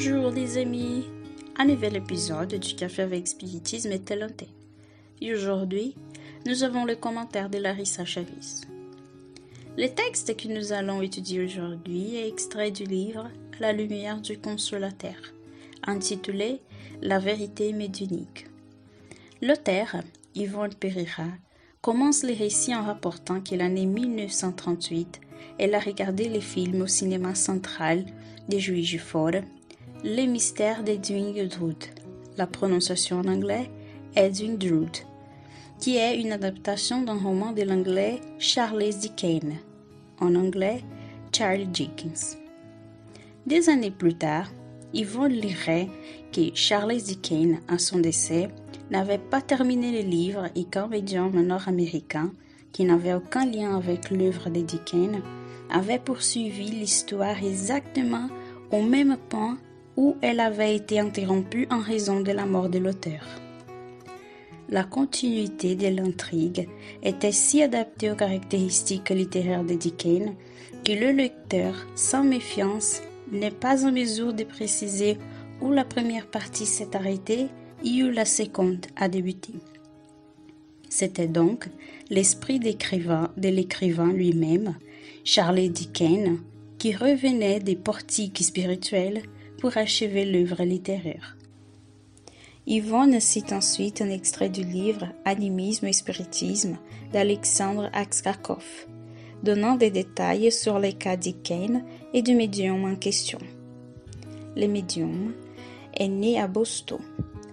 Bonjour les amis, un nouvel épisode du Café avec Spiritisme et Talenté. Et aujourd'hui, nous avons le commentaire de Larissa Chavis. Le texte que nous allons étudier aujourd'hui est extrait du livre la lumière du consolateur, intitulé La vérité médunique. L'auteur, Yvonne Pereira, commence les récits en rapportant que l'année 1938, elle a regardé les films au cinéma central de Juiz de Fora, Les mystères d'Edwin Drood. La prononciation en anglais, Edwin Drood, qui est une adaptation d'un roman de l'anglais Charles Dickens, en anglais Charlie Dickens. Des années plus tard, Yvonne lirait que Charles Dickens, à son décès, n'avait pas terminé le livre et qu'un médium nord-américain, qui n'avait aucun lien avec l'œuvre de Dickens, avait poursuivi l'histoire exactement au même point où elle avait été interrompue en raison de la mort de l'auteur. La continuité de l'intrigue était si adaptée aux caractéristiques littéraires de Dickens que le lecteur, sans méfiance, n'est pas en mesure de préciser où la première partie s'est arrêtée et où la seconde a débuté. C'était donc l'esprit d'écrivain de l'écrivain lui-même, Charles Dickens, qui revenait des portiques spirituels pour achever l'œuvre littéraire. Yvonne cite ensuite un extrait du livre Animisme et spiritisme d'Alexandre Aksakov, donnant des détails sur les cas Dickens et du médium en question. Le médium est né à Boston.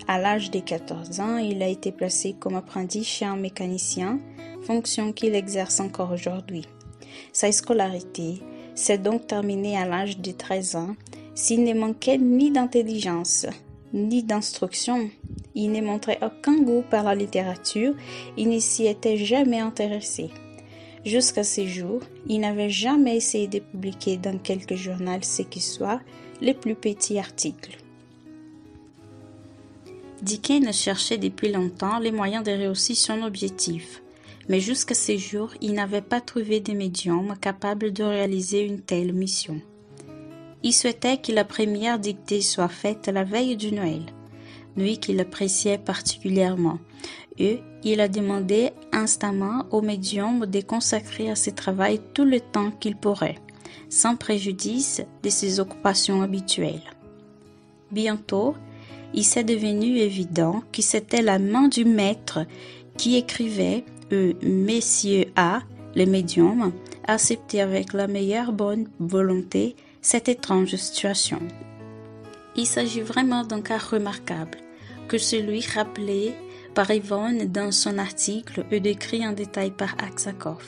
À l'âge de 14 ans, il a été placé comme apprenti chez un mécanicien, fonction qu'il exerce encore aujourd'hui. Sa scolarité s'est donc terminée à l'âge de 13 ans s'il ne manquait ni d'intelligence, ni d'instruction. Il ne montrait aucun goût par la littérature, il ne s'y était jamais intéressé. Jusqu'à ce jour, il n'avait jamais essayé de publier dans quelque journal ce qui soit les plus petits articles. Dickens cherchait depuis longtemps les moyens de réussir son objectif, mais jusqu'à ce jour, il n'avait pas trouvé de médium capable de réaliser une telle mission. Il souhaitait que la première dictée soit faite la veille du Noël, nuit qu'il appréciait particulièrement, et il a demandé instamment au médium de consacrer à ce travail tout le temps qu'il pourrait, sans préjudice de ses occupations habituelles. Bientôt, il s'est devenu évident que c'était la main du maître qui écrivait et Messieurs A, le médium, accepté avec la meilleure bonne volonté cette étrange situation. Il s'agit vraiment d'un cas remarquable, que celui rappelé par Yvonne dans son article et décrit en détail par Aksakov.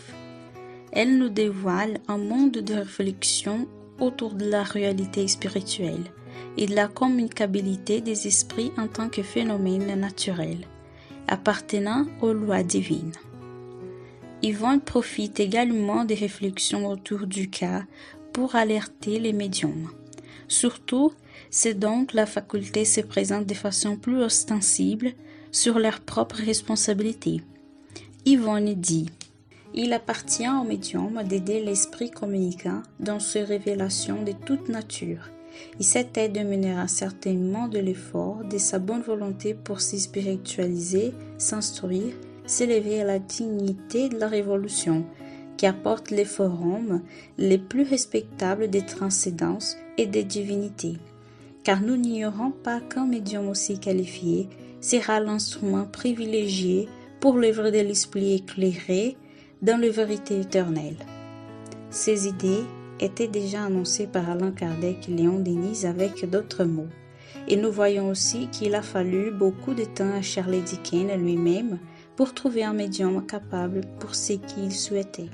Elle nous dévoile un monde de réflexion autour de la réalité spirituelle et de la communicabilité des esprits en tant que phénomène naturel, appartenant aux lois divines. Yvonne profite également des réflexions autour du cas pour alerter les médiums. Surtout, c'est donc la faculté se présente de façon plus ostensible sur leur propre responsabilité. Yvonne dit Il appartient au médium d'aider l'esprit communicant dans ses révélations de toute nature. Il s'était de mener un certainement de l'effort de sa bonne volonté pour s'y spiritualiser, s'instruire, s'élever à la dignité de la révolution, qui apporte les forums les plus respectables des transcendances et des divinités. Car nous n'ignorons pas qu'un médium aussi qualifié sera l'instrument privilégié pour l'œuvre de l'esprit éclairé dans la vérité éternelle. Ces idées étaient déjà annoncées par Alain Kardec et Léon Denis avec d'autres mots. Et nous voyons aussi qu'il a fallu beaucoup de temps à Charles Dickens lui-même pour trouver un médium capable pour ce qu'il souhaitait.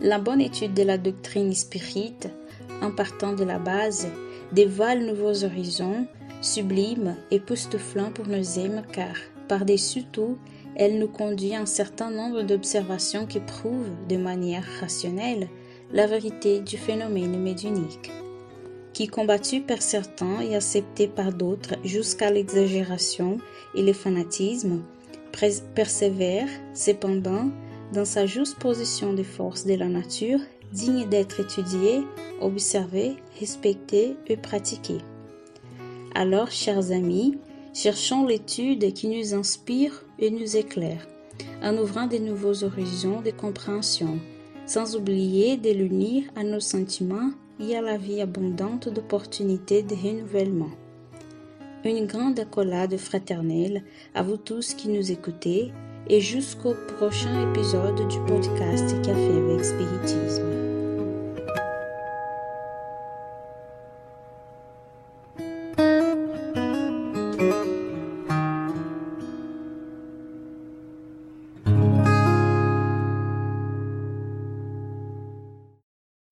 La bonne étude de la doctrine spirite, en partant de la base, dévoile nouveaux horizons, sublimes et époustouflants pour nos âmes car, par-dessus tout, elle nous conduit à un certain nombre d'observations qui prouvent, de manière rationnelle, la vérité du phénomène médiunique, qui combattu par certains et accepté par d'autres jusqu'à l'exagération et le fanatisme, persévère cependant dans sa juste position de force de la nature, digne d'être étudiée, observée, respectée et pratiquée. Alors, chers amis, cherchons l'étude qui nous inspire et nous éclaire, en ouvrant de nouveaux horizons de compréhension, sans oublier de l'unir à nos sentiments et à la vie abondante d'opportunités de renouvellement une grande accolade fraternelle à vous tous qui nous écoutez et jusqu'au prochain épisode du podcast Café avec Spiritisme.